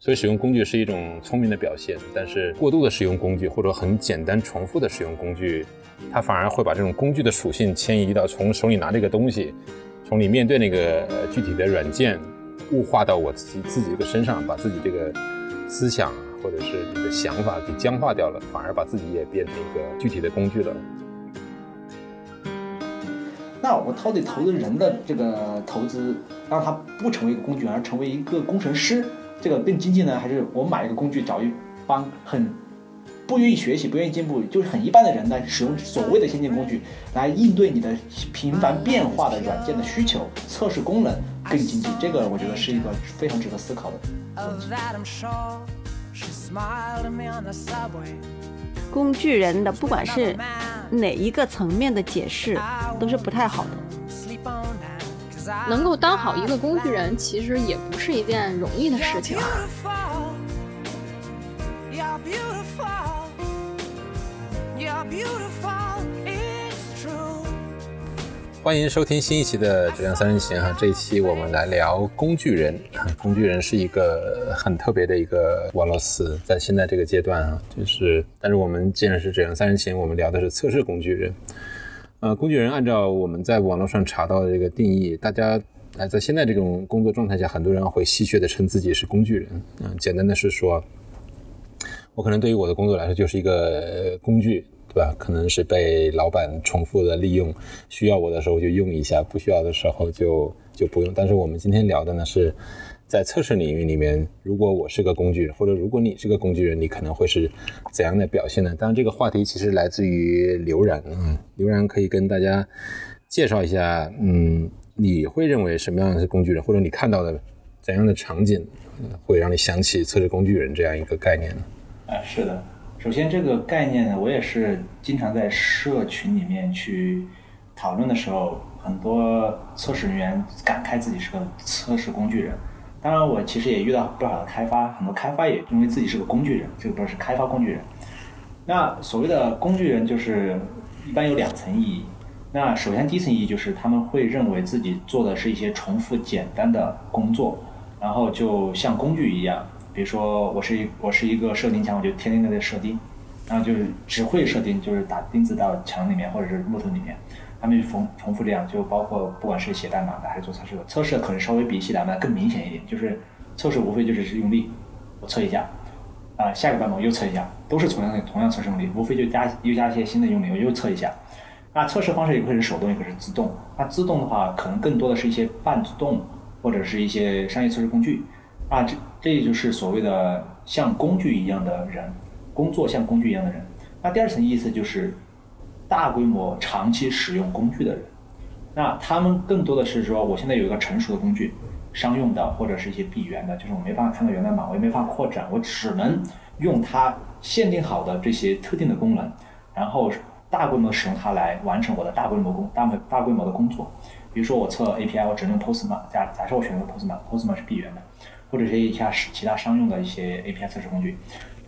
所以使用工具是一种聪明的表现，但是过度的使用工具或者很简单重复的使用工具，它反而会把这种工具的属性迁移到从手里拿这个东西，从你面对那个具体的软件，物化到我自己自己这个身上，把自己这个思想或者是你的想法给僵化掉了，反而把自己也变成一个具体的工具了。那我到底投资人的这个投资，让他不成为一个工具，而成为一个工程师？这个更经济呢，还是我买一个工具，找一帮很不愿意学习、不愿意进步，就是很一般的人呢，使用所谓的先进工具来应对你的频繁变化的软件的需求，测试功能更经济。这个我觉得是一个非常值得思考的问题。工具人的不管是哪一个层面的解释，都是不太好的。能够当好一个工具人，其实也不是一件容易的事情。欢迎收听新一期的《质量三人行》哈，这一期我们来聊工具人。工具人是一个很特别的一个网络词，在现在这个阶段啊，就是，但是我们既然是《质量三人行》，我们聊的是测试工具人。呃，工具人按照我们在网络上查到的这个定义，大家呃在现在这种工作状态下，很多人会戏谑的称自己是工具人。嗯，简单的是说，我可能对于我的工作来说就是一个工具，对吧？可能是被老板重复的利用，需要我的时候就用一下，不需要的时候就就不用。但是我们今天聊的呢是。在测试领域里面，如果我是个工具人，或者如果你是个工具人，你可能会是怎样的表现呢？当然，这个话题其实来自于刘然，嗯，刘然可以跟大家介绍一下，嗯，你会认为什么样的是工具人，或者你看到的怎样的场景会让你想起测试工具人这样一个概念呢？啊，是的，首先这个概念呢，我也是经常在社群里面去讨论的时候，很多测试人员感慨自己是个测试工具人。当然，我其实也遇到不少的开发，很多开发也认为自己是个工具人，这个不是开发工具人。那所谓的工具人，就是一般有两层意义。那首先第一层意义就是他们会认为自己做的是一些重复简单的工作，然后就像工具一样。比如说，我是一我是一个设定墙，我就天天在这设定，然后就是只会设定，就是打钉子到墙里面或者是木头里面。他们就重重复这样，就包括不管是写代码的还是做测试的，测试可能稍微比写代码更明显一点，就是测试无非就是是用力，我测一下，啊，下个版本我又测一下，都是同样的同样测试用力，无非就加又加一些新的用力，我又测一下。那测试方式也可以是手动，也可以是自动。那自动的话，可能更多的是一些半自动或者是一些商业测试工具。啊，这这就是所谓的像工具一样的人，工作像工具一样的人。那第二层意思就是。大规模长期使用工具的人，那他们更多的是说，我现在有一个成熟的工具，商用的或者是一些闭源的，就是我没办法看到源代码，我也没法扩展，我只能用它限定好的这些特定的功能，然后大规模使用它来完成我的大规模工大大规模的工作。比如说我测 API，我只能 Postman，假假设我选择 Postman，Postman 是闭源的，或者是一下其他商用的一些 API 测试工具。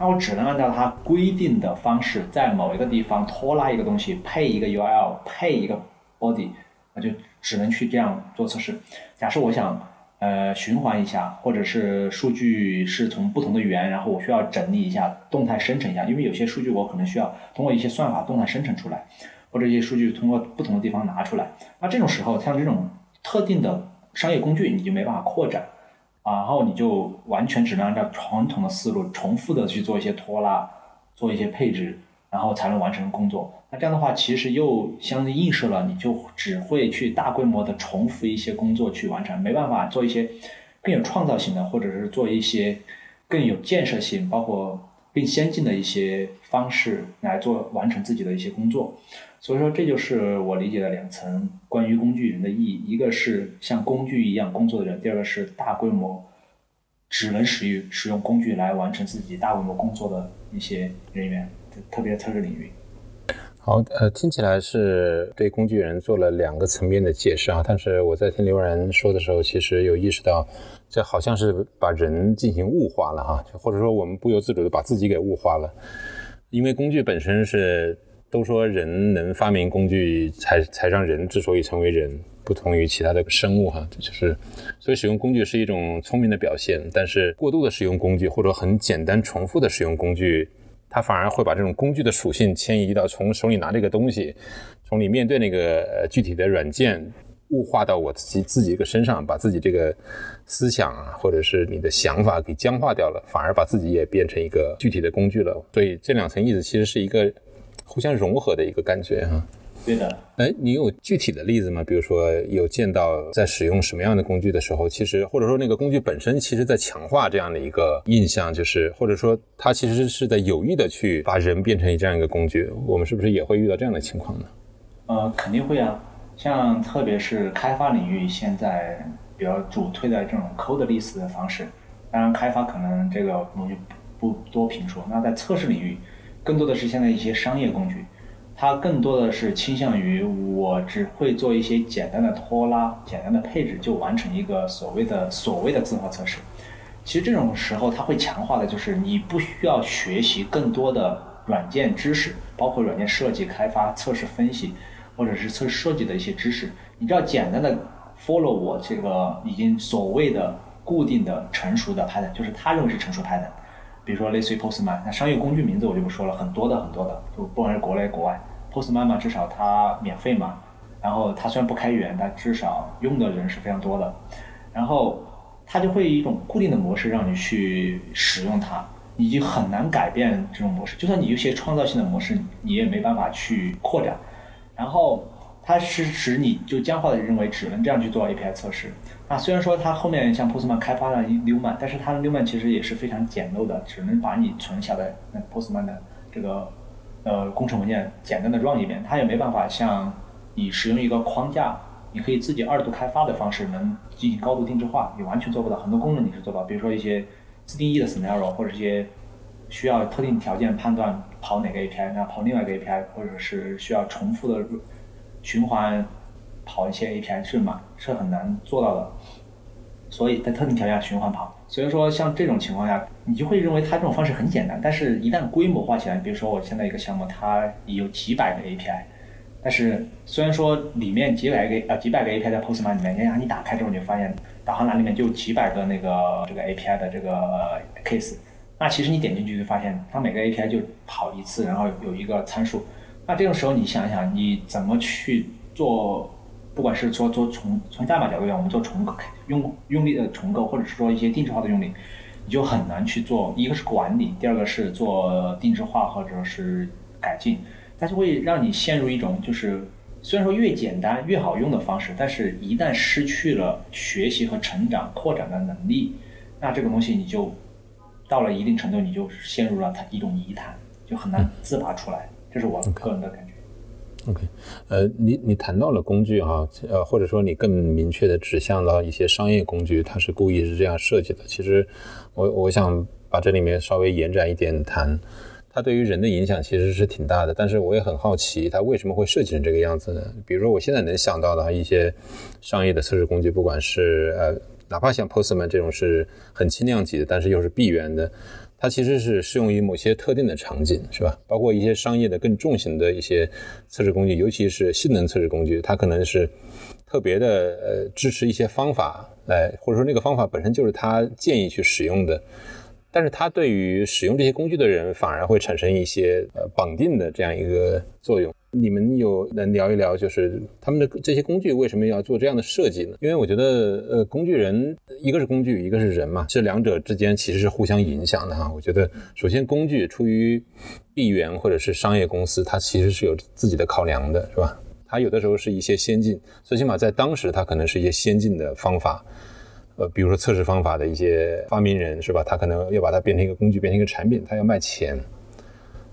那我只能按照它规定的方式，在某一个地方拖拉一个东西，配一个 URL，配一个 body，那就只能去这样做测试。假设我想呃循环一下，或者是数据是从不同的源，然后我需要整理一下，动态生成一下，因为有些数据我可能需要通过一些算法动态生成出来，或者一些数据通过不同的地方拿出来。那这种时候，像这种特定的商业工具，你就没办法扩展。然后你就完全只能按照传统的思路，重复的去做一些拖拉，做一些配置，然后才能完成工作。那这样的话，其实又相对映射了，你就只会去大规模的重复一些工作去完成，没办法做一些更有创造性的，或者是做一些更有建设性，包括更先进的一些方式来做完成自己的一些工作。所以说，这就是我理解的两层关于工具人的意义：一个是像工具一样工作的人，第二个是大规模只能使用使用工具来完成自己大规模工作的一些人员，特别测试领域。好，呃，听起来是对工具人做了两个层面的解释啊。但是我在听刘然说的时候，其实有意识到，这好像是把人进行物化了哈，或者说我们不由自主的把自己给物化了，因为工具本身是。都说人能发明工具，才才让人之所以成为人，不同于其他的生物哈，这就是所以使用工具是一种聪明的表现，但是过度的使用工具或者很简单重复的使用工具，它反而会把这种工具的属性迁移到从手里拿这个东西，从你面对那个具体的软件。物化到我自己自己一个身上，把自己这个思想啊，或者是你的想法给僵化掉了，反而把自己也变成一个具体的工具了。所以这两层意思其实是一个互相融合的一个感觉哈。对的。哎，你有具体的例子吗？比如说有见到在使用什么样的工具的时候，其实或者说那个工具本身其实在强化这样的一个印象，就是或者说它其实是在有意的去把人变成这样一个工具。我们是不是也会遇到这样的情况呢？呃，肯定会啊。像特别是开发领域，现在比较主推的这种 code list 的方式，当然开发可能这个我就不多评说。那在测试领域，更多的是现在一些商业工具，它更多的是倾向于我只会做一些简单的拖拉、简单的配置，就完成一个所谓的所谓的自动化测试。其实这种时候，它会强化的就是你不需要学习更多的软件知识，包括软件设计、开发、测试、分析。或者是测试设计的一些知识，你只要简单的 follow 我这个已经所谓的固定的成熟的 pattern，就是他认为是成熟 pattern，比如说类似于 Postman，那商业工具名字我就不说了，很多的很多的，就不管是国内国外，Postman 嘛，至少它免费嘛，然后它虽然不开源，但至少用的人是非常多的，然后它就会以一种固定的模式让你去使用它，你就很难改变这种模式，就算你有些创造性的模式，你也没办法去扩展。然后它是使你就僵化的认为只能这样去做 API 测试。那虽然说它后面像 Postman 开发了 Newman，但是它的 Newman 其实也是非常简陋的，只能把你存下的那 Postman 的这个呃工程文件简单的 run 一遍，它也没办法像你使用一个框架，你可以自己二度开发的方式能进行高度定制化，你完全做不到。很多功能你是做不到，比如说一些自定义的 scenario 或者一些需要特定条件判断。跑哪个 API，那跑另外一个 API，或者是需要重复的循环跑一些 API 是嘛？是很难做到的。所以在特定条件下循环跑。所以说像这种情况下，你就会认为它这种方式很简单。但是一旦规模化起来，比如说我现在一个项目，它有几百个 API，但是虽然说里面几百个呃几百个 API 在 Postman 里面，你你打开之后，你就发现导航栏里面就几百个那个这个 API 的这个 case。那其实你点进去就发现，它每个 API 就跑一次，然后有一个参数。那这种时候你想想，你怎么去做？不管是说做重从代码角度讲，我们做重构用用力的重构，或者是说一些定制化的用力，你就很难去做。一个是管理，第二个是做定制化或者是改进，它就会让你陷入一种就是虽然说越简单越好用的方式，但是一旦失去了学习和成长扩展的能力，那这个东西你就。到了一定程度，你就陷入了它一种泥潭，就很难自拔出来。这是我个人的感觉。OK，呃，你你谈到了工具哈，呃，或者说你更明确的指向了一些商业工具，它是故意是这样设计的。其实，我我想把这里面稍微延展一点谈，它对于人的影响其实是挺大的。但是我也很好奇，它为什么会设计成这个样子呢？比如说，我现在能想到的一些商业的测试工具，不管是呃。哪怕像 Postman 这种是很轻量级的，但是又是闭源的，它其实是适用于某些特定的场景，是吧？包括一些商业的更重型的一些测试工具，尤其是性能测试工具，它可能是特别的呃支持一些方法来，或者说那个方法本身就是他建议去使用的。但是它对于使用这些工具的人，反而会产生一些呃绑定的这样一个作用。你们有能聊一聊，就是他们的这些工具为什么要做这样的设计呢？因为我觉得，呃，工具人一个是工具，一个是人嘛，这两者之间其实是互相影响的哈。我觉得，首先工具出于闭源或者是商业公司，它其实是有自己的考量的，是吧？它有的时候是一些先进，最起码在当时，它可能是一些先进的方法。呃，比如说测试方法的一些发明人是吧？他可能要把它变成一个工具，变成一个产品，他要卖钱。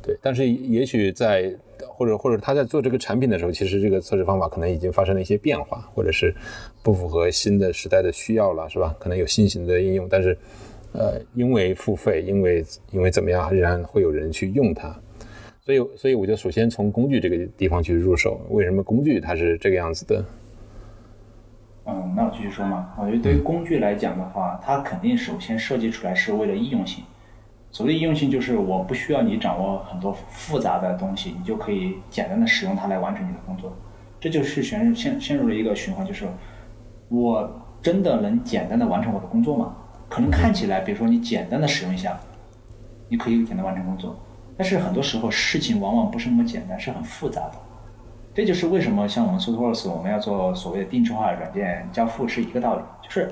对，但是也许在或者或者他在做这个产品的时候，其实这个测试方法可能已经发生了一些变化，或者是不符合新的时代的需要了，是吧？可能有新型的应用，但是呃，因为付费，因为因为怎么样，仍然会有人去用它。所以，所以我就首先从工具这个地方去入手。为什么工具它是这个样子的？嗯，那我继续说嘛。我觉得对于工具来讲的话，它肯定首先设计出来是为了易用性。所谓的易用性，就是我不需要你掌握很多复杂的东西，你就可以简单的使用它来完成你的工作。这就是陷陷陷入了一个循环，就是我真的能简单的完成我的工作吗？可能看起来，比如说你简单的使用一下，你可以简单完成工作，但是很多时候事情往往不是那么简单，是很复杂的。这就是为什么像我们 SoftWorks 我们要做所谓的定制化软件交付是一个道理，就是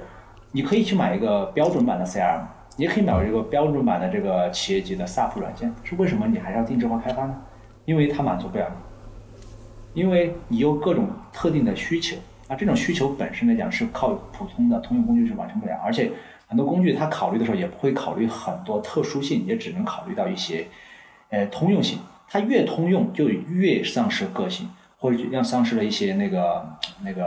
你可以去买一个标准版的 CRM，也可以买一个标准版的这个企业级的 SAP 软件，是为什么你还要定制化开发呢？因为它满足不了你，因为你有各种特定的需求，那这种需求本身来讲是靠普通的通用工具是完成不了，而且很多工具它考虑的时候也不会考虑很多特殊性，也只能考虑到一些呃通用性，它越通用就越丧失个性。或者让丧失了一些那个那个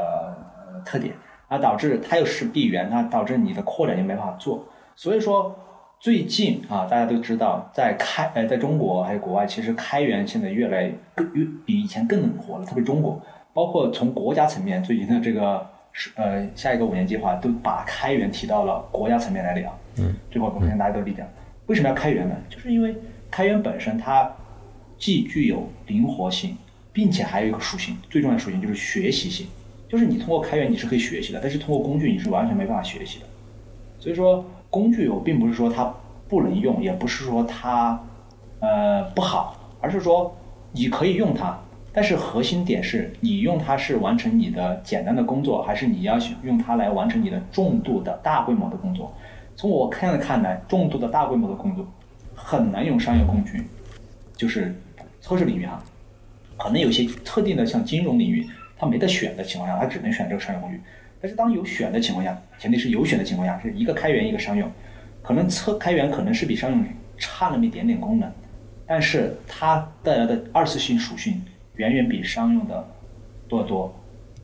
呃特点，啊导致它又是闭源，它导致你的扩展又没法做。所以说最近啊，大家都知道，在开呃在中国还有国外，其实开源现在越来更越比以前更冷活了。特别中国，包括从国家层面，最近的这个是呃下一个五年计划都把开源提到了国家层面来聊。嗯，这块我相信大家都理解。为什么要开源呢？就是因为开源本身它既具有灵活性。并且还有一个属性，最重要的属性就是学习性，就是你通过开源你是可以学习的，但是通过工具你是完全没办法学习的。所以说工具我并不是说它不能用，也不是说它呃不好，而是说你可以用它，但是核心点是你用它是完成你的简单的工作，还是你要用它来完成你的重度的大规模的工作。从我看的看来，重度的大规模的工作很难用商业工具，就是测试领域哈。可能有些特定的像金融领域，它没得选的情况下，它只能选这个商业工具。但是当有选的情况下，前提是有选的情况下，是一个开源一个商用，可能测开源可能是比商用差那么一点点功能，但是它带来的二次性属性远远比商用的多得多，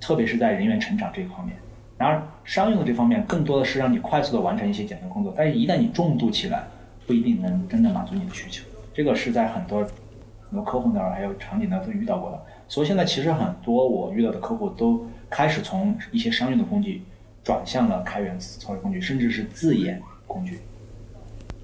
特别是在人员成长这一方面。然而商用的这方面更多的是让你快速的完成一些简单工作，但是一旦你重度起来，不一定能真的满足你的需求。这个是在很多。很多客户那儿还有场景呢都遇到过的，所以现在其实很多我遇到的客户都开始从一些商用的工具转向了开源测试工具，甚至是自研工具。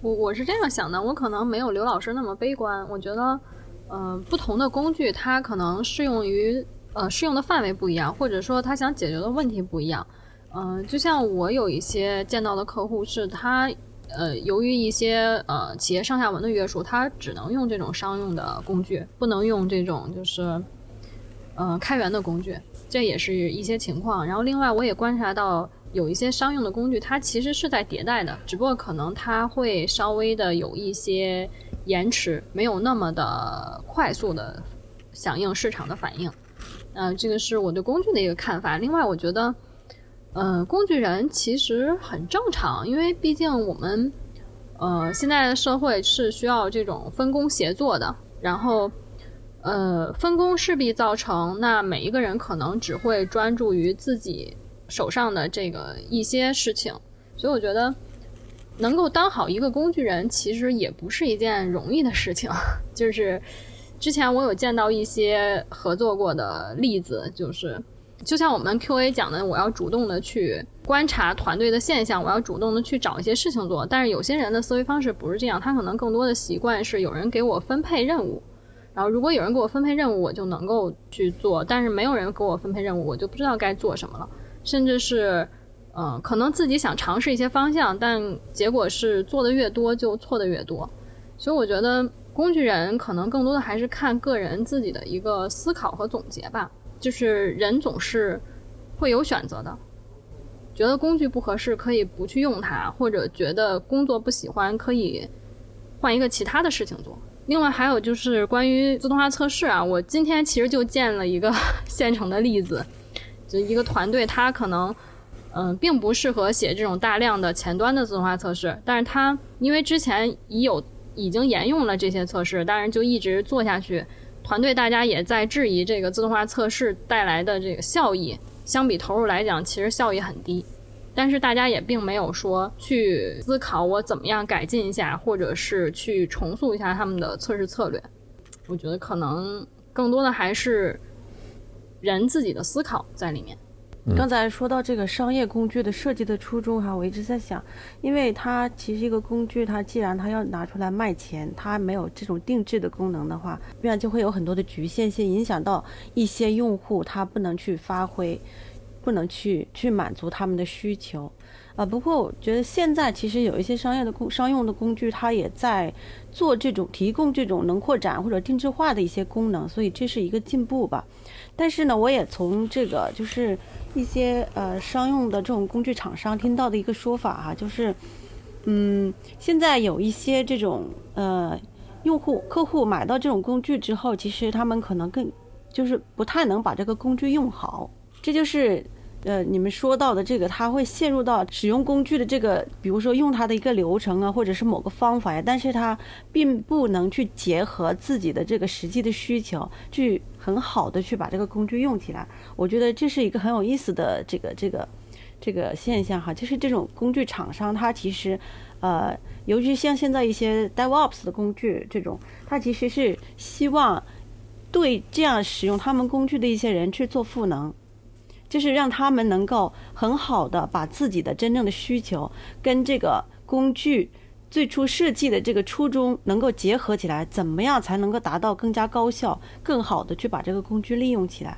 我我是这样想的，我可能没有刘老师那么悲观。我觉得，呃，不同的工具它可能适用于呃适用的范围不一样，或者说他想解决的问题不一样。嗯，就像我有一些见到的客户是他。呃，由于一些呃企业上下文的约束，他只能用这种商用的工具，不能用这种就是呃开源的工具，这也是一些情况。然后另外我也观察到有一些商用的工具，它其实是在迭代的，只不过可能它会稍微的有一些延迟，没有那么的快速的响应市场的反应。嗯，这个是我对工具的一个看法。另外，我觉得。呃，工具人其实很正常，因为毕竟我们，呃，现在的社会是需要这种分工协作的。然后，呃，分工势必造成那每一个人可能只会专注于自己手上的这个一些事情。所以我觉得，能够当好一个工具人，其实也不是一件容易的事情。就是之前我有见到一些合作过的例子，就是。就像我们 Q&A 讲的，我要主动的去观察团队的现象，我要主动的去找一些事情做。但是有些人的思维方式不是这样，他可能更多的习惯是有人给我分配任务，然后如果有人给我分配任务，我就能够去做；但是没有人给我分配任务，我就不知道该做什么了。甚至是，嗯，可能自己想尝试一些方向，但结果是做的越多就错的越多。所以我觉得工具人可能更多的还是看个人自己的一个思考和总结吧。就是人总是会有选择的，觉得工具不合适可以不去用它，或者觉得工作不喜欢可以换一个其他的事情做。另外还有就是关于自动化测试啊，我今天其实就见了一个 现成的例子，就一个团队，他可能嗯并不适合写这种大量的前端的自动化测试，但是他因为之前已有已经沿用了这些测试，当然就一直做下去。团队大家也在质疑这个自动化测试带来的这个效益，相比投入来讲，其实效益很低。但是大家也并没有说去思考我怎么样改进一下，或者是去重塑一下他们的测试策略。我觉得可能更多的还是人自己的思考在里面。刚才说到这个商业工具的设计的初衷哈，我一直在想，因为它其实一个工具，它既然它要拿出来卖钱，它没有这种定制的功能的话，必然就会有很多的局限性，影响到一些用户，他不能去发挥，不能去去满足他们的需求。啊，不过我觉得现在其实有一些商业的工商用的工具，它也在做这种提供这种能扩展或者定制化的一些功能，所以这是一个进步吧。但是呢，我也从这个就是一些呃商用的这种工具厂商听到的一个说法哈，就是嗯，现在有一些这种呃用户客户买到这种工具之后，其实他们可能更就是不太能把这个工具用好，这就是。呃，你们说到的这个，他会陷入到使用工具的这个，比如说用它的一个流程啊，或者是某个方法呀，但是他并不能去结合自己的这个实际的需求，去很好的去把这个工具用起来。我觉得这是一个很有意思的这个这个这个现象哈，就是这种工具厂商，它其实，呃，尤其像现在一些 DevOps 的工具这种，它其实是希望对这样使用他们工具的一些人去做赋能。就是让他们能够很好的把自己的真正的需求跟这个工具最初设计的这个初衷能够结合起来，怎么样才能够达到更加高效、更好的去把这个工具利用起来？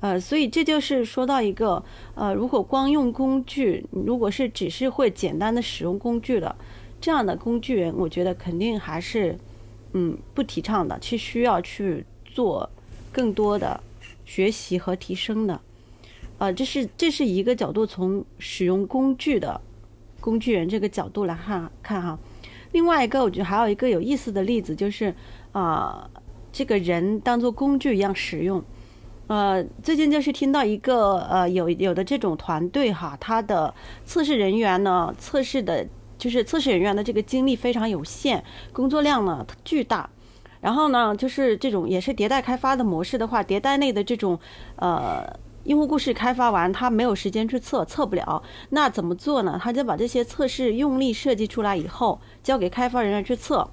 呃，所以这就是说到一个呃，如果光用工具，如果是只是会简单的使用工具的这样的工具人，我觉得肯定还是嗯不提倡的，去需要去做更多的学习和提升的。呃，这是这是一个角度，从使用工具的工具人这个角度来看看哈。另外一个，我觉得还有一个有意思的例子，就是啊，这个人当做工具一样使用。呃，最近就是听到一个呃，有有的这种团队哈，他的测试人员呢，测试的就是测试人员的这个精力非常有限，工作量呢巨大。然后呢，就是这种也是迭代开发的模式的话，迭代内的这种呃。用户故事开发完，他没有时间去测，测不了。那怎么做呢？他就把这些测试用力设计出来以后，交给开发人员去测。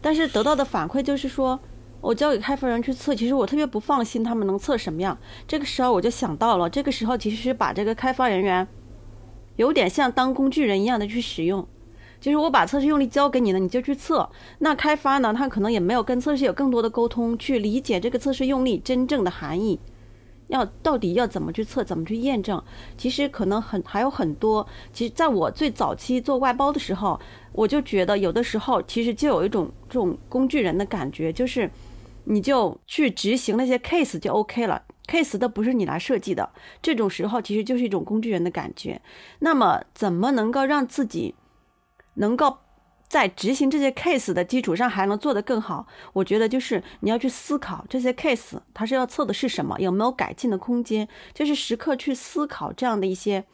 但是得到的反馈就是说，我交给开发人去测，其实我特别不放心他们能测什么样。这个时候我就想到了，这个时候其实是把这个开发人员有点像当工具人一样的去使用，就是我把测试用力交给你了，你就去测。那开发呢，他可能也没有跟测试有更多的沟通，去理解这个测试用力真正的含义。要到底要怎么去测，怎么去验证？其实可能很还有很多。其实在我最早期做外包的时候，我就觉得有的时候其实就有一种这种工具人的感觉，就是你就去执行那些 case 就 OK 了，case 都不是你来设计的。这种时候其实就是一种工具人的感觉。那么怎么能够让自己能够？在执行这些 case 的基础上，还能做得更好。我觉得就是你要去思考这些 case，它是要测的是什么，有没有改进的空间，就是时刻去思考这样的一些，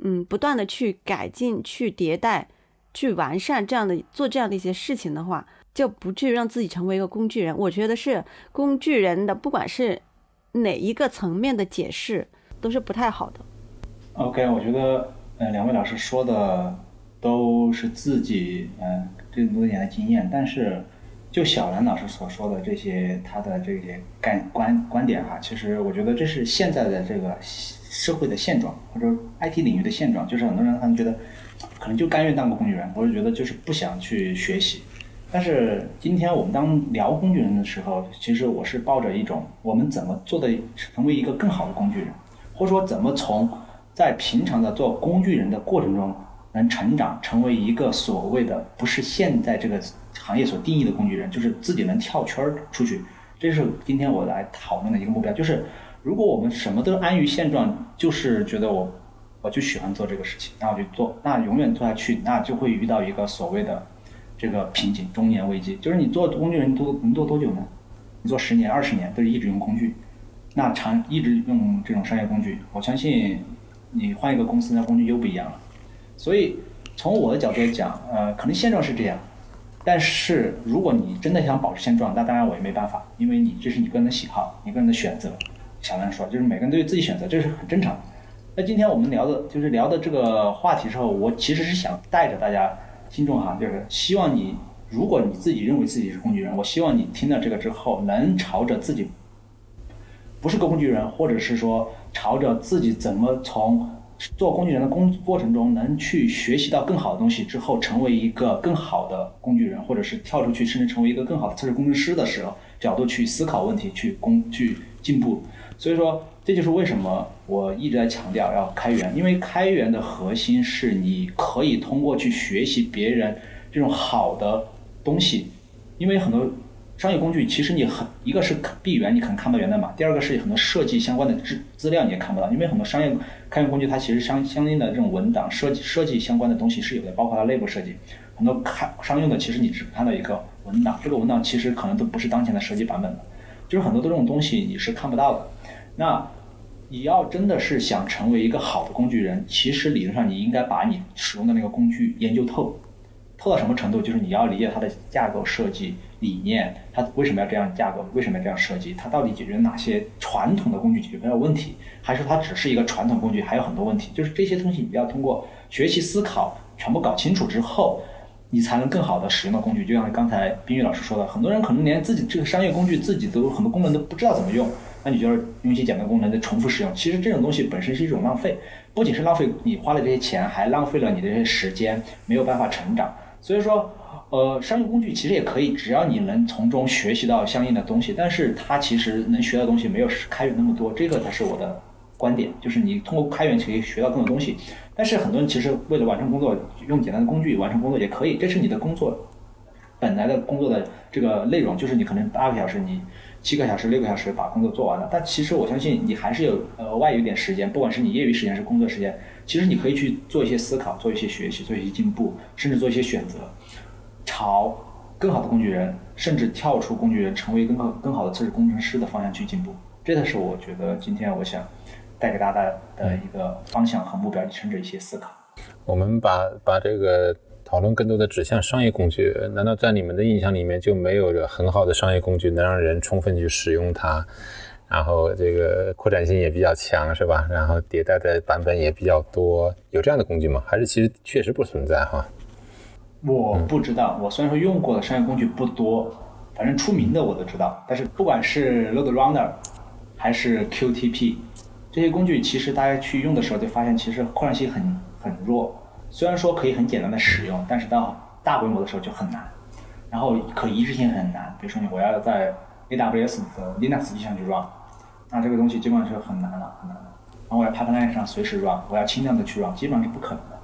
嗯，不断的去改进、去迭代、去完善这样的做这样的一些事情的话，就不至于让自己成为一个工具人。我觉得是工具人的，不管是哪一个层面的解释，都是不太好的。OK，我觉得，呃，两位老师说的。都是自己嗯这么多年的经验，但是就小兰老师所说的这些他的这些概观观点哈，其实我觉得这是现在的这个社会的现状，或者 IT 领域的现状，就是很多人他们觉得可能就甘愿当个工具人，或者觉得就是不想去学习。但是今天我们当聊工具人的时候，其实我是抱着一种我们怎么做的成为一个更好的工具人，或者说怎么从在平常的做工具人的过程中。能成长成为一个所谓的不是现在这个行业所定义的工具人，就是自己能跳圈儿出去。这是今天我来讨论的一个目标。就是如果我们什么都安于现状，就是觉得我我就喜欢做这个事情，那我就做，那永远做下去，那就会遇到一个所谓的这个瓶颈，中年危机。就是你做工具人多能做多久呢？你做十年、二十年都是一直用工具，那长一直用这种商业工具，我相信你换一个公司，那工具又不一样了。所以，从我的角度来讲，呃，可能现状是这样，但是如果你真的想保持现状，那当然我也没办法，因为你这是你个人的喜好，你个人的选择。小兰说，就是每个人都有自己选择，这是很正常。那今天我们聊的，就是聊的这个话题之后，我其实是想带着大家听众哈，就是希望你，如果你自己认为自己是工具人，我希望你听到这个之后，能朝着自己不是工具人，或者是说朝着自己怎么从做工具人的工过程中能去学习到更好的东西之后，成为一个更好的工具人，或者是跳出去甚至成为一个更好的测试工程师的时候，角度去思考问题，去工去进步。所以说，这就是为什么我一直在强调要开源，因为开源的核心是你可以通过去学习别人这种好的东西，因为很多。商业工具其实你很一个是闭源，你可能看不到源代码；第二个是很多设计相关的资资料你也看不到，因为很多商业开源工具它其实相相应的这种文档设计设计相关的东西是有的，包括它内部设计。很多开商用的其实你只看到一个文档，这个文档其实可能都不是当前的设计版本的，就是很多的这种东西你是看不到的。那你要真的是想成为一个好的工具人，其实理论上你应该把你使用的那个工具研究透，透到什么程度？就是你要理解它的架构设计。理念，它为什么要这样架构？为什么要这样设计？它到底解决哪些传统的工具解决不了问题？还是它只是一个传统工具，还有很多问题？就是这些东西，你要通过学习思考，全部搞清楚之后，你才能更好的使用到工具。就像刚才冰玉老师说的，很多人可能连自己这个商业工具自己都很多功能都不知道怎么用，那你就是用一些简单功能的重复使用。其实这种东西本身是一种浪费，不仅是浪费你花了这些钱，还浪费了你的这些时间，没有办法成长。所以说。呃，商业工具其实也可以，只要你能从中学习到相应的东西，但是它其实能学到东西没有开源那么多，这个才是我的观点，就是你通过开源可以学到更多东西。但是很多人其实为了完成工作，用简单的工具完成工作也可以，这是你的工作本来的工作的这个内容，就是你可能八个小时、你七个小时、六个小时把工作做完了。但其实我相信你还是有额外有点时间，不管是你业余时间还是工作时间，其实你可以去做一些思考，做一些学习，做一些进步，甚至做一些选择。朝更好的工具人，甚至跳出工具人，成为更好更好的测试工程师的方向去进步，这才是我觉得今天我想带给大家的一个方向和目标，甚至一些思考。我们把把这个讨论更多的指向商业工具，难道在你们的印象里面就没有着很好的商业工具能让人充分去使用它，然后这个扩展性也比较强，是吧？然后迭代的版本也比较多，有这样的工具吗？还是其实确实不存在哈？我不知道，我虽然说用过的商业工具不多，反正出名的我都知道。但是不管是 Load Runner 还是 QTP 这些工具，其实大家去用的时候就发现，其实扩展性很很弱。虽然说可以很简单的使用，但是到大规模的时候就很难。然后可一致性很难，比如说你我要在 AWS 的 Linux 机上去 run，那这个东西基本上是很难了，很难了。然后我要 Pipeline 上随时 run，我要轻量的去 run，基本上是不可能的。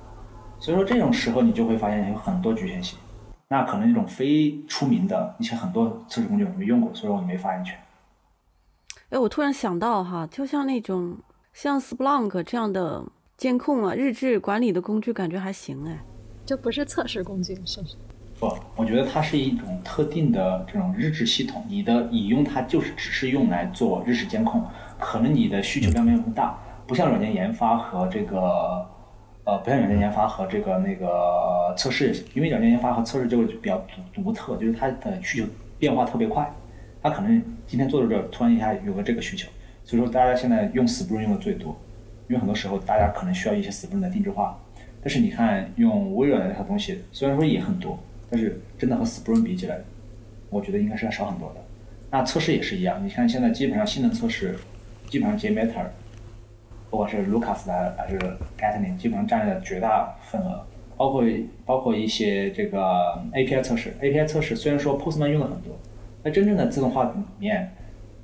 所以说这种时候你就会发现有很多局限性，那可能这种非出名的一些很多测试工具我没用过，所以说你没发言权。哎，我突然想到哈，就像那种像 Splunk 这样的监控啊、日志管理的工具，感觉还行哎，就不是测试工具，是不是？不，我觉得它是一种特定的这种日志系统，你的你用它就是只是用来做日志监控，可能你的需求量没有那么大，不像软件研发和这个。呃，不像软件研发和这个那个测试，因为软件研发和测试这个比较独独特，就是它的需求变化特别快，它可能今天做到这，突然一下有个这个需求，所以说大家现在用 Spring 用的最多，因为很多时候大家可能需要一些 Spring 的定制化，但是你看用微软的那套东西，虽然说也很多，但是真的和 Spring 比起来，我觉得应该是要少很多的。那测试也是一样，你看现在基本上性能测试，基本上 JMeter。不管是 Lucas 的还是 Gatling，基本上占了绝大份额，包括包括一些这个 API 测试，API 测试虽然说 Postman 用的很多，那真正的自动化里面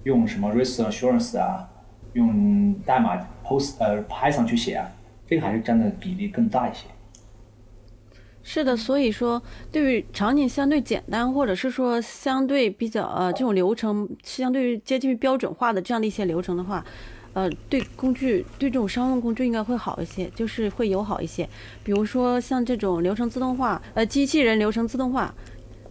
用什么 Risk Assurance 啊，用代码 Post 呃 Python 去写啊，这个还是占的比例更大一些。是的，所以说对于场景相对简单，或者是说相对比较呃这种流程相对于接近于标准化的这样的一些流程的话。呃，对工具，对这种商用工具应该会好一些，就是会友好一些。比如说像这种流程自动化，呃，机器人流程自动化，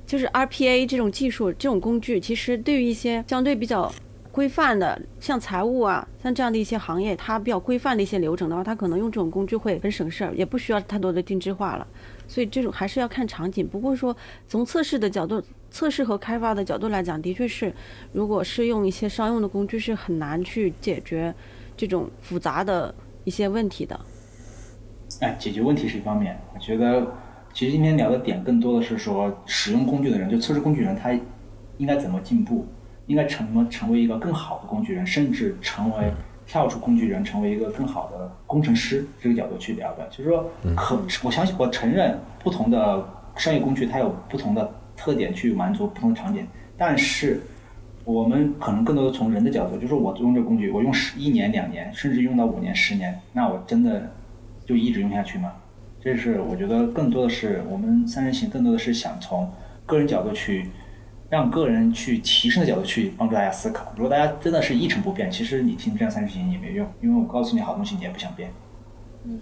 就是 RPA 这种技术，这种工具，其实对于一些相对比较规范的，像财务啊，像这样的一些行业，它比较规范的一些流程的话，它可能用这种工具会很省事儿，也不需要太多的定制化了。所以这种还是要看场景。不过说从测试的角度。测试和开发的角度来讲，的确是，如果是用一些商用的工具，是很难去解决这种复杂的一些问题的。哎，解决问题是一方面，我觉得其实今天聊的点更多的是说，使用工具的人，就测试工具人，他应该怎么进步？应该成么成为一个更好的工具人，甚至成为跳出工具人，成为一个更好的工程师这个角度去聊的。就是说，可我相信，我承认不同的商业工具它有不同的特点去满足不同的场景，但是我们可能更多的从人的角度，就是我用这个工具，我用十一年、两年，甚至用到五年、十年，那我真的就一直用下去吗？这是我觉得更多的是我们三人行更多的是想从个人角度去让个人去提升的角度去帮助大家思考。如果大家真的是一成不变，其实你听这样三人行也没用，因为我告诉你好东西你也不想变。嗯，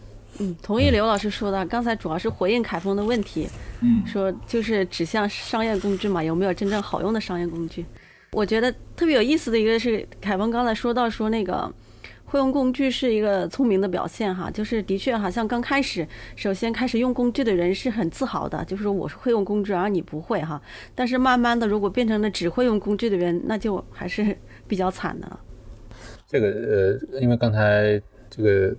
同意刘老师说的。刚才主要是回应凯峰的问题，嗯，说就是指向商业工具嘛，有没有真正好用的商业工具？我觉得特别有意思的一个是凯峰刚才说到说那个。会用工具是一个聪明的表现哈，就是的确好像刚开始，首先开始用工具的人是很自豪的，就是说我是会用工具，而你不会哈。但是慢慢的，如果变成了只会用工具的人，那就还是比较惨的了。这个呃，因为刚才这个，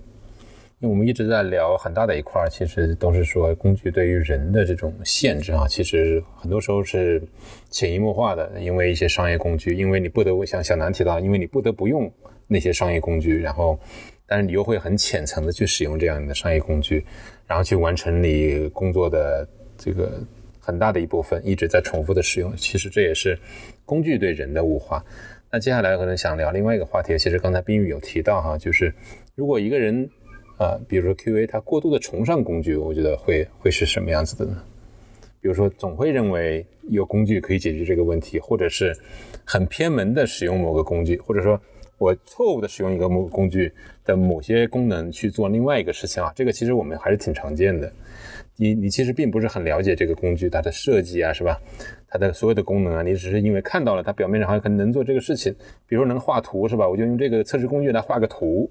因为我们一直在聊很大的一块，其实都是说工具对于人的这种限制啊，其实很多时候是潜移默化的，因为一些商业工具，因为你不得不像小南提到，因为你不得不用。那些商业工具，然后，但是你又会很浅层的去使用这样的商业工具，然后去完成你工作的这个很大的一部分，一直在重复的使用。其实这也是工具对人的物化。那接下来可能想聊另外一个话题，其实刚才冰雨有提到哈，就是如果一个人啊，比如说 QA，它过度的崇尚工具，我觉得会会是什么样子的呢？比如说总会认为有工具可以解决这个问题，或者是很偏门的使用某个工具，或者说。我错误的使用一个某工具的某些功能去做另外一个事情啊，这个其实我们还是挺常见的。你你其实并不是很了解这个工具它的设计啊，是吧？它的所有的功能啊，你只是因为看到了它表面上好像可能能做这个事情，比如说能画图是吧？我就用这个测试工具来画个图。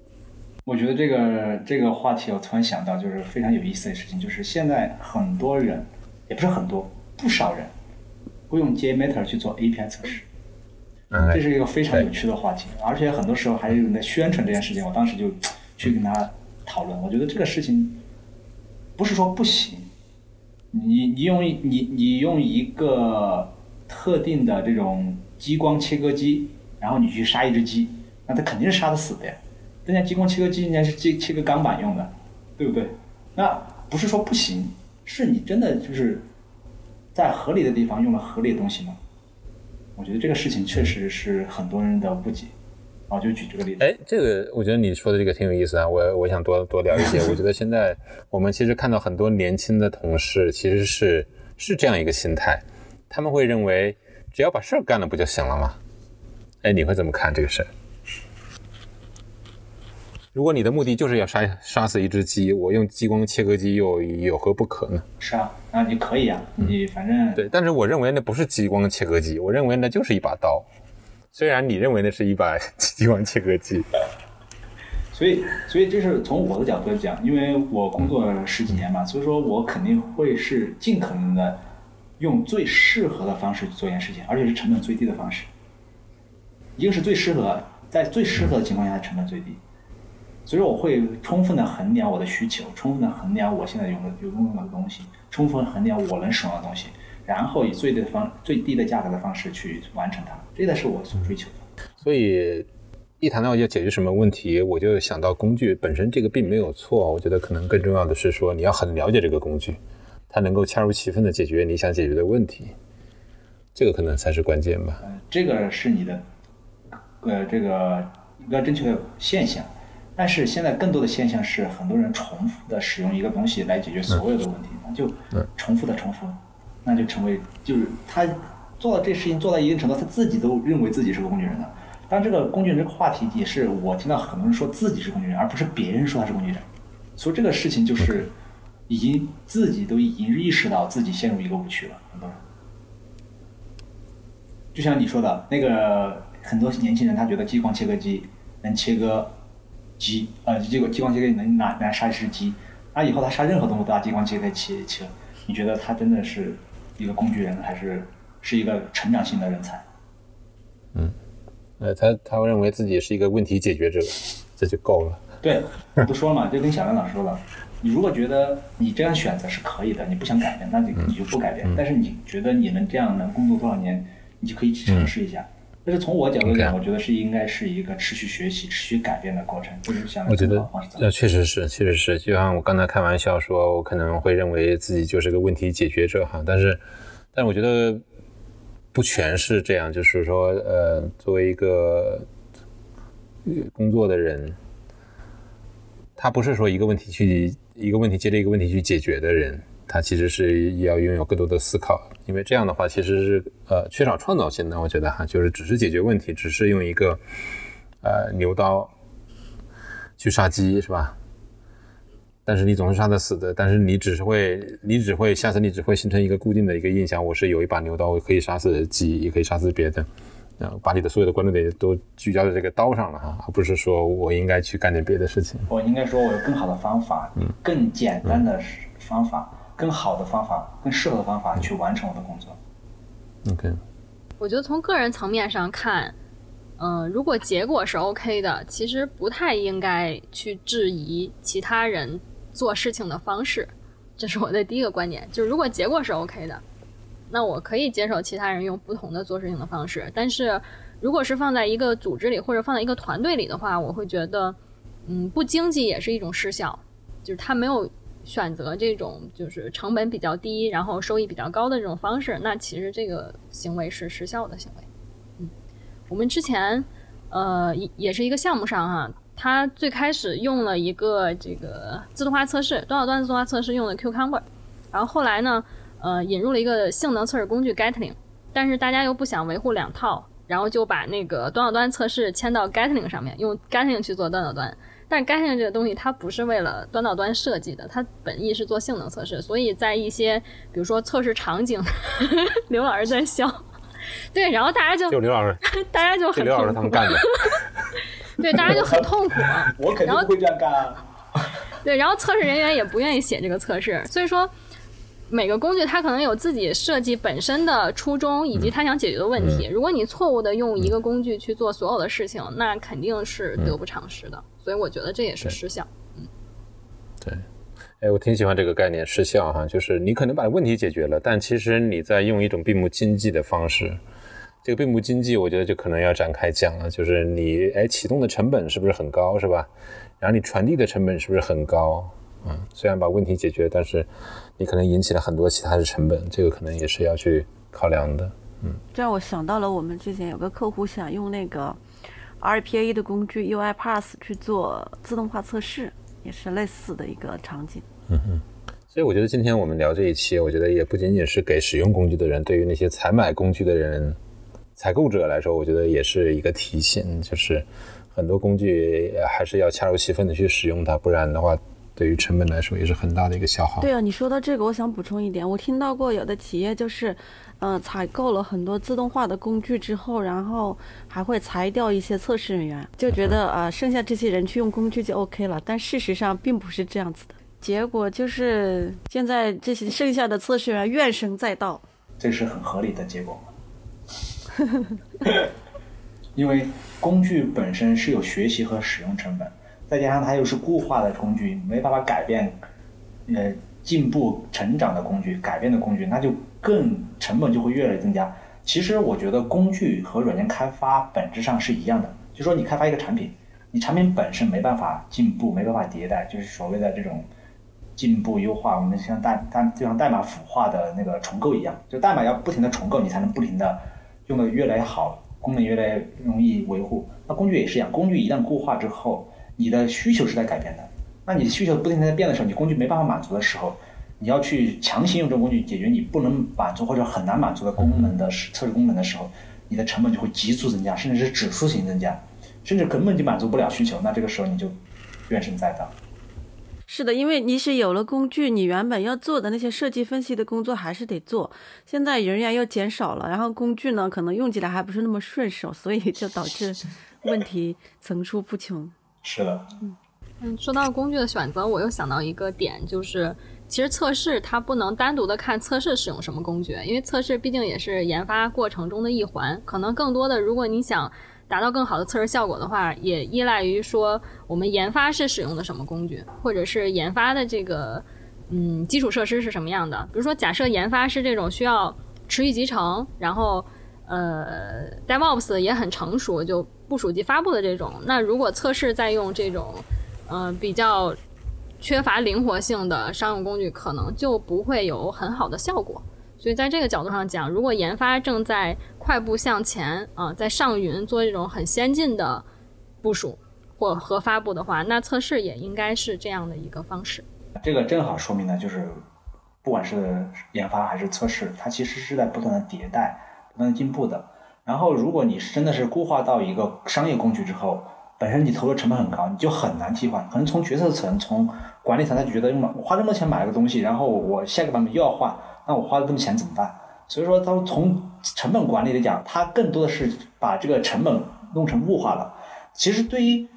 我觉得这个这个话题我突然想到，就是非常有意思的事情，就是现在很多人，也不是很多，不少人会用 JMeter 去做 API 测试。这是一个非常有趣的话题，而且很多时候还有人在宣传这件事情。我当时就去跟他讨论，我觉得这个事情不是说不行，你你用你你用一个特定的这种激光切割机，然后你去杀一只鸡，那它肯定是杀得死的呀。人家激光切割机人家是切切割钢板用的，对不对？那不是说不行，是你真的就是在合理的地方用了合理的东西吗？我觉得这个事情确实是很多人的误解，啊，就举这个例子。哎，这个我觉得你说的这个挺有意思啊，我我想多多聊一些。我觉得现在我们其实看到很多年轻的同事其实是是这样一个心态，他们会认为只要把事儿干了不就行了吗？哎，你会怎么看这个事儿？如果你的目的就是要杀杀死一只鸡，我用激光切割机又有何不可呢？是啊，啊，你可以啊，你反正对，但是我认为那不是激光切割机，我认为那就是一把刀。虽然你认为那是一把激光切割机，所以，所以这是从我的角度来讲，因为我工作十几年嘛，所以说我肯定会是尽可能的用最适合的方式去做一件事情，而且是成本最低的方式。一个是最适合，在最适合的情况下成本最低。所以我会充分的衡量我的需求，充分的衡量我现在用的有用的东西，充分衡量我能使用的东西，然后以最低的方最低的价格的方式去完成它，这才是我所追求的。所以一谈到要解决什么问题，我就想到工具本身这个并没有错，我觉得可能更重要的是说你要很了解这个工具，它能够恰如其分的解决你想解决的问题，这个可能才是关键吧。呃，这个是你的，呃，这个一个正确的现象。但是现在更多的现象是，很多人重复的使用一个东西来解决所有的问题，那就重复的重复，那就成为就是他做到这事情做到一定程度，他自己都认为自己是个工具人了。当这个工具人这个话题也是我听到很多人说自己是工具人，而不是别人说他是工具人。所以这个事情就是已经自己都已经意识到自己陷入一个误区了。很多人，就像你说的那个很多年轻人，他觉得激光切割机能切割。鸡，呃，这个激光切割能拿拿杀一只鸡，那以后他杀任何动物都拿激光切割切切，你觉得他真的是一个工具人，还是是一个成长性的人才？嗯，呃，他他会认为自己是一个问题解决者，这就够了。对，我都说了嘛，就跟小亮老师说了，你如果觉得你这样选择是可以的，你不想改变，那你你就不改变。但是你觉得你能这样能工作多少年，你就可以去尝试一下。但是从我角度讲，我觉得是应该是一个持续学习、持续改变的过程，就是想我觉得呃，确实是，确实是，就像我刚才开玩笑说，我可能会认为自己就是个问题解决者哈，但是，但是我觉得不全是这样，就是说，呃，作为一个呃工作的人，他不是说一个问题去一个问题接着一个问题去解决的人，他其实是要拥有更多的思考，因为这样的话其实是呃缺少创造性的，我觉得哈，就是只是解决问题，只是用一个呃牛刀去杀鸡是吧？但是你总是杀得死的，但是你只是会，你只会下次你只会形成一个固定的一个印象，我是有一把牛刀，我可以杀死鸡，也可以杀死别的，然后把你的所有的关注点都聚焦在这个刀上了哈，而不是说我应该去干点别的事情。我应该说，我有更好的方法，更简单的方法，更好的方法，更适合的方法去完成我的工作。OK，我觉得从个人层面上看，嗯、如果结果是 OK 的，其实不太应该去质疑其他人做事情的方式，这是我的第一个观点。就是如果结果是 OK 的，那我可以接受其他人用不同的做事情的方式。但是如果是放在一个组织里或者放在一个团队里的话，我会觉得，嗯，不经济也是一种失效，就是它没有选择这种就是成本比较低，然后收益比较高的这种方式，那其实这个行为是失效的行为。嗯，我们之前呃也也是一个项目上哈，它最开始用了一个这个自动化测试，多少段自动化测试用的 Cucumber，然后后来呢，呃引入了一个性能测试工具 Gatling，但是大家又不想维护两套，然后就把那个端到端测试迁到 Gatling 上面，用 Gatling 去做端到端。但是 Gatling 这个东西它不是为了端到端设计的，它本意是做性能测试，所以在一些比如说测试场景，刘老师在笑，对，然后大家就就刘老师，大家就很刘老师他痛苦，们干的。对，大家就很痛苦。我肯定然后不会这样干啊。对，然后测试人员也不愿意写这个测试，所以说每个工具它可能有自己设计本身的初衷以及它想解决的问题。如果你错误的用一个工具去做所有的事情，那肯定是得不偿失的。所以我觉得这也是失效。嗯对，哎，我挺喜欢这个概念失效哈，就是你可能把问题解决了，但其实你在用一种并不经济的方式。这个并不经济，我觉得就可能要展开讲了，就是你哎启动的成本是不是很高，是吧？然后你传递的成本是不是很高？嗯，虽然把问题解决，但是你可能引起了很多其他的成本，这个可能也是要去考量的。嗯这让我想到了我们之前有个客户想用那个 RPA 的工具 UiPath 去做自动化测试，也是类似的一个场景。嗯哼所以我觉得今天我们聊这一期，我觉得也不仅仅是给使用工具的人，对于那些采买工具的人、采购者来说，我觉得也是一个提醒，就是很多工具还是要恰如其分的去使用它，不然的话，对于成本来说也是很大的一个消耗。对啊，你说到这个，我想补充一点，我听到过有的企业就是，呃，采购了很多自动化的工具之后，然后还会裁掉一些测试人员，就觉得呃，剩下这些人去用工具就 OK 了，但事实上并不是这样子的。结果就是现在这些剩下的测试员怨声载道。这是很合理的结果吗？因为工具本身是有学习和使用成本，再加上它又是固化的工具，没办法改变，呃，进步成长的工具，改变的工具，那就更成本就会越来越增加。其实我觉得工具和软件开发本质上是一样的，就说你开发一个产品，你产品本身没办法进步，没办法迭代，就是所谓的这种进步优化，我们像代代就像代码腐化的那个重构一样，就代码要不停的重构，你才能不停的用的越来越好，功能越来越容易维护。那工具也是一样，工具一旦固化之后，你的需求是在改变的。那你的需求不停在变的时候，你工具没办法满足的时候，你要去强行用这工具解决你不能满足或者很难满足的功能的时测试功能的时候，你的成本就会急速增加，甚至是指数型增加，甚至根本就满足不了需求。那这个时候你就怨声载道。是的，因为你是有了工具，你原本要做的那些设计分析的工作还是得做。现在人员又减少了，然后工具呢可能用起来还不是那么顺手，所以就导致问题层出不穷。是的，嗯，说到工具的选择，我又想到一个点，就是其实测试它不能单独的看测试使用什么工具，因为测试毕竟也是研发过程中的一环。可能更多的，如果你想达到更好的测试效果的话，也依赖于说我们研发是使用的什么工具，或者是研发的这个嗯基础设施是什么样的。比如说，假设研发是这种需要持续集成，然后呃，DevOps 也很成熟，就部署及发布的这种。那如果测试在用这种，嗯，比较缺乏灵活性的商用工具，可能就不会有很好的效果。所以在这个角度上讲，如果研发正在快步向前啊，在上云做这种很先进的部署或和发布的话，那测试也应该是这样的一个方式。这个正好说明呢，就是不管是研发还是测试，它其实是在不断的迭代、不断进步的。然后，如果你真的是固化到一个商业工具之后，本身你投入成本很高，你就很难替换。可能从决策层、从管理层，他就觉得，我花这么多钱买了个东西，然后我下个版本又要换，那我花了这么钱怎么办？所以说，他从成本管理来讲，它更多的是把这个成本弄成物化了。其实对于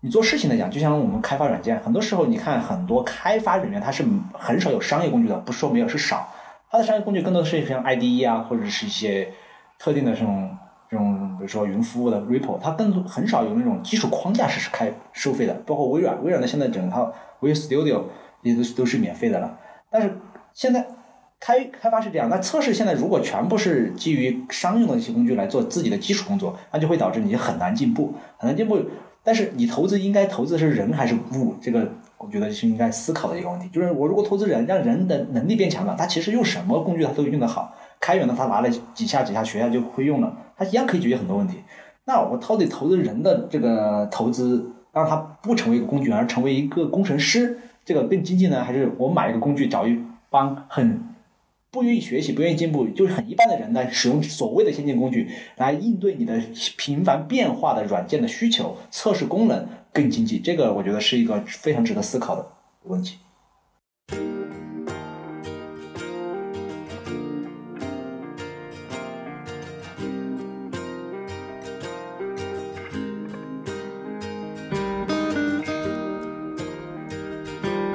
你做事情来讲，就像我们开发软件，很多时候你看很多开发人员他是很少有商业工具的，不说没有，是少。他的商业工具更多的是像 IDE 啊，或者是一些特定的这种这种，比如说云服务的 REPO，它更很少有那种基础框架是开收费的。包括微软，微软的现在整套 Visual Studio 也都是都是免费的了。但是现在开开发是这样，那测试现在如果全部是基于商用的一些工具来做自己的基础工作，那就会导致你很难进步，很难进步。但是你投资应该投资的是人还是物？这个我觉得是应该思考的一个问题。就是我如果投资人，让人的能力变强了，他其实用什么工具他都用得好。开源的他拿了几下几下学下就会用了，他一样可以解决很多问题。那我到底投资人的这个投资，让他不成为一个工具，而成为一个工程师，这个更经济呢？还是我买一个工具找一帮很？不愿意学习、不愿意进步，就是很一般的人呢，使用所谓的先进工具来应对你的频繁变化的软件的需求，测试功能更经济。这个我觉得是一个非常值得思考的问题。